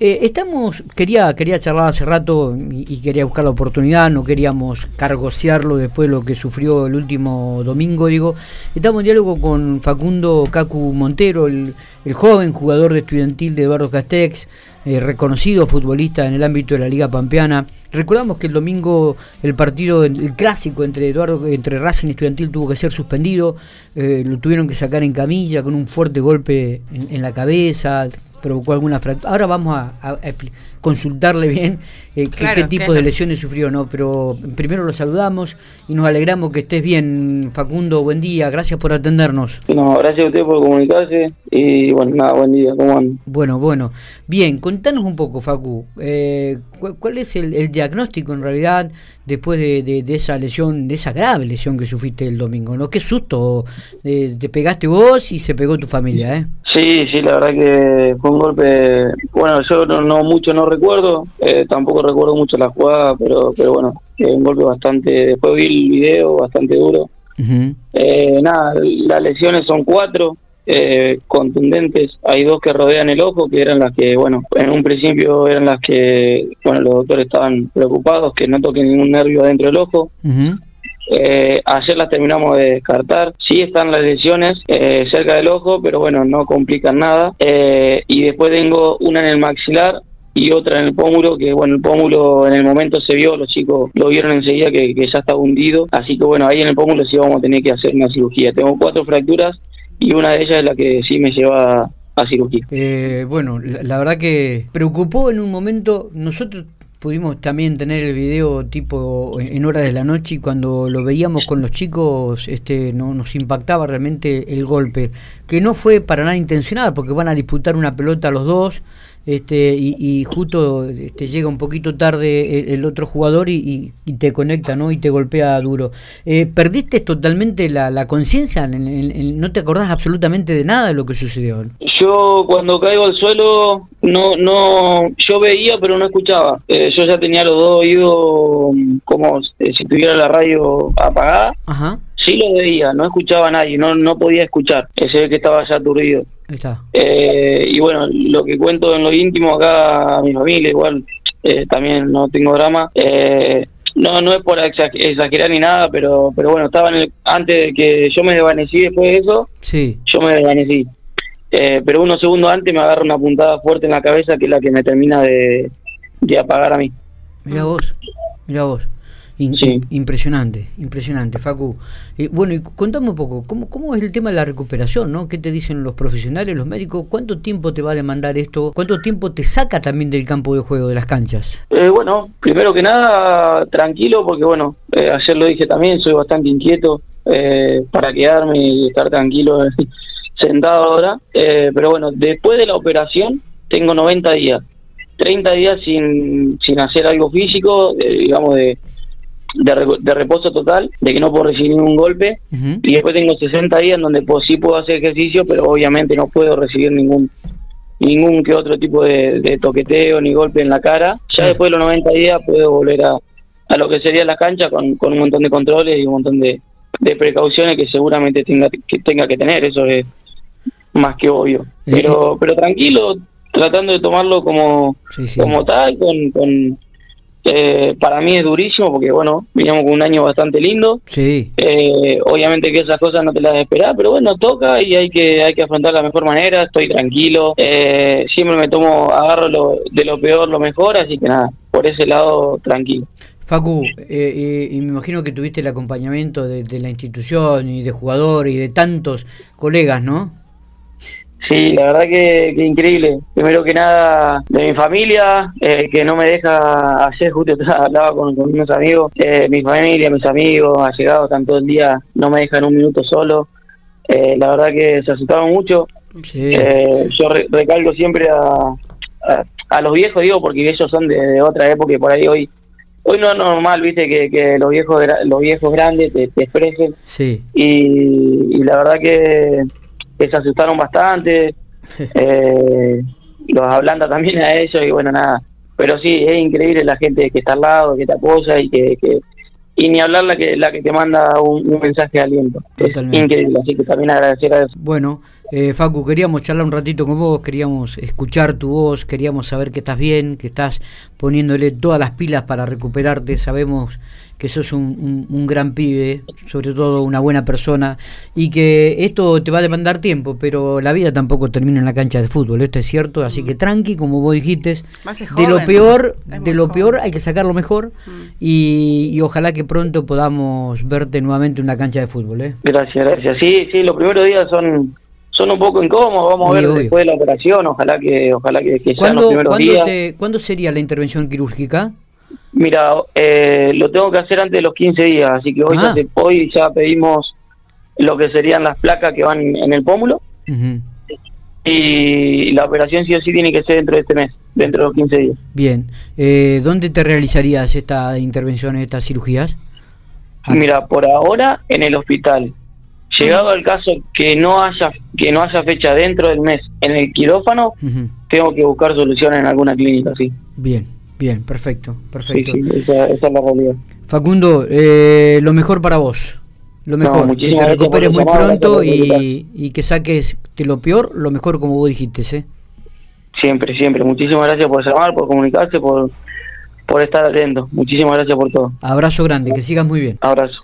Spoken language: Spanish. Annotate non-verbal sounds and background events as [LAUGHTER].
Eh, estamos, quería, quería charlar hace rato y, quería buscar la oportunidad, no queríamos cargosearlo después de lo que sufrió el último domingo, digo. Estamos en diálogo con Facundo Cacu Montero, el, joven jugador de estudiantil de Eduardo Castex, eh, reconocido futbolista en el ámbito de la Liga Pampeana. Recordamos que el domingo el partido, el clásico entre Eduardo, entre Racing y Estudiantil tuvo que ser suspendido, eh, lo tuvieron que sacar en camilla con un fuerte golpe en, en la cabeza, provocó alguna fractura. Ahora vamos a, consultarle bien eh, qué, tipo de lesiones sufrió, ¿no? Pero primero lo saludamos y nos alegramos que estés bien, Facundo. Buen día, gracias por atendernos. No, gracias a usted por comunicarse y bueno, nada, buen día, ¿cómo andan? Bueno, bueno. Bien, contanos un poco, Facu, eh, ¿cuál es el, diagnóstico en realidad después de, esa lesión, de esa grave lesión que sufriste el domingo, ¿no? Qué susto, eh, te pegaste vos y se pegó tu familia, ¿eh? Sí, sí, la verdad que fue un golpe, bueno, yo no, mucho no recuerdo, eh, tampoco recuerdo mucho la jugada, pero, pero bueno, un golpe bastante, después vi el video, bastante duro. eh, nada, las lesiones son cuatro, eh, contundentes, hay dos que rodean el ojo, que eran las que, bueno, en un principio eran las que, bueno, los doctores estaban preocupados, que no toquen ningún nervio adentro del ojo. Eh, ayer las terminamos de descartar. Sí están las lesiones eh, cerca del ojo, pero bueno, no complican nada. Eh, y después tengo una en el maxilar y otra en el pómulo, que bueno, el pómulo en el momento se vio, los chicos lo vieron enseguida que, ya está hundido. Así que bueno, ahí en el pómulo sí vamos a tener que hacer una cirugía. Tengo cuatro fracturas y una de ellas es la que sí me lleva a cirugía. bueno, la, verdad que preocupó en un momento, nosotros pudimos también tener el video tipo en horas de la noche y cuando lo veíamos con los chicos este no nos impactaba realmente el golpe que no fue para nada intencional porque van a disputar una pelota los dos este y, justo este, llega un poquito tarde el, otro jugador y, te conecta no y te golpea duro. Eh, perdiste totalmente la, conciencia no te acordás absolutamente de nada de lo que sucedió yo cuando caigo al suelo no no yo veía pero no escuchaba eh, yo ya tenía los dos oídos mm, como eh, si tuviera la radio apagada Ajá sí lo veía, no escuchaba a nadie, no, no podía escuchar, ese que estaba ya aturdido. Está. Eh, y bueno, lo que cuento en lo íntimo acá a mi familia, igual eh, también no tengo drama. Eh, no, no es por exagerar ni nada, pero pero bueno, estaba antes de que yo me desvanecí después de eso, sí. yo me desvanecí. Pero unos segundos antes me agarra una puntada fuerte en la cabeza que es la que me termina de, de apagar a mí. Mira vos, mira vos. Impresionante, impresionante, Facu. Eh, bueno, y contame un poco, ¿cómo, ¿cómo es el tema de la recuperación? ¿no? ¿Qué te dicen los profesionales, los médicos? ¿Cuánto tiempo te va a demandar esto? ¿Cuánto tiempo te saca también del campo de juego, de las canchas? Eh, bueno, primero que nada, tranquilo, porque bueno, eh, ayer lo dije también, soy bastante inquieto para quedarme y estar tranquilo [LAUGHS] sentado ahora. pero bueno, después de la operación tengo 90 días. 30 días sin, sin hacer algo físico, digamos, de de, reposo total, de que no puedo recibir ningún golpe, y después tengo 60 días en donde pues, sí puedo hacer ejercicio, pero obviamente no puedo recibir ningún ningún que otro tipo de, toqueteo ni golpe en la cara. Ya después de los 90 días puedo volver a, a lo que sería la cancha con, con un montón de controles y un montón de, de precauciones que seguramente tenga que, tenga que tener, eso es más que obvio. Pero, pero tranquilo, tratando de tomarlo como, como tal, con, con eh, para mí es durísimo porque, bueno, veníamos con un año bastante lindo. Sí. Eh, obviamente que esas cosas no te las esperar, pero bueno, toca y hay que hay que afrontar de la mejor manera. Estoy tranquilo. Eh, siempre me tomo, agarro lo, de lo peor lo mejor, así que nada, por ese lado, tranquilo. Facu, y me imagino que tuviste el acompañamiento de, de la institución y de jugadores y de tantos colegas, ¿no? Sí, la verdad que, increíble. Primero que nada, de mi familia, eh, que no me deja hacer, justo [LAUGHS] hablaba con, con unos amigos, eh, mi familia, mis amigos, ha llegado están todo el día, no me dejan un minuto solo. Eh, la verdad que se asustaron mucho. yo recalco siempre a, a, los viejos, digo, porque ellos son de, otra época y por ahí hoy hoy no es normal, viste, que, que los viejos los viejos grandes te, expresen. Sí. y la verdad que que se asustaron bastante, [LAUGHS] eh, los ablanda también a ellos y bueno, nada. Pero sí, es increíble la gente que está al lado, que te apoya y que, y ni hablar la que la que te manda un, mensaje de aliento. Es increíble, así que también agradecer a eso. Bueno, Eh, Facu, queríamos charlar un ratito con vos, queríamos escuchar tu voz, queríamos saber que estás bien, que estás poniéndole todas las pilas para recuperarte. Sabemos que sos un, un, gran pibe, sobre todo una buena persona, y que esto te va a demandar tiempo, pero la vida tampoco termina en la cancha de fútbol, esto es cierto, así que tranqui, como vos dijiste, de lo peor, de lo peor hay que sacar lo mejor mm. y, y, ojalá que pronto podamos verte nuevamente en una cancha de fútbol. ¿eh? Gracias, gracias. Sí, sí, los primeros días son son un poco incómodos, vamos a ver después de la operación, ojalá que ojalá que, que sean los primeros días. ¿Cuándo sería la intervención quirúrgica? Mira, eh, lo tengo que hacer antes de los 15 días, así que hoy, ya, ah. hoy ya pedimos lo que serían las placas que van en el pómulo. Y la operación sí o sí tiene que ser dentro de este mes, dentro de los 15 días. Bien. Eh, ¿Dónde te realizarías esta intervención, estas cirugías? Mira, por ahora en el hospital. Llegado al caso que no haya que no haya fecha dentro del mes en el quirófano, tengo que buscar soluciones en alguna clínica, sí. Bien, bien, perfecto, perfecto. Sí, esa, es la realidad. Facundo, eh, lo mejor para vos. Lo mejor, que te recuperes muy pronto y, y, que saques de lo peor lo mejor como vos dijiste, ¿eh? Siempre, siempre. Muchísimas gracias por llamar, por comunicarse, por, por estar atento. Muchísimas gracias por todo. Abrazo grande, que sigas muy bien. Abrazo.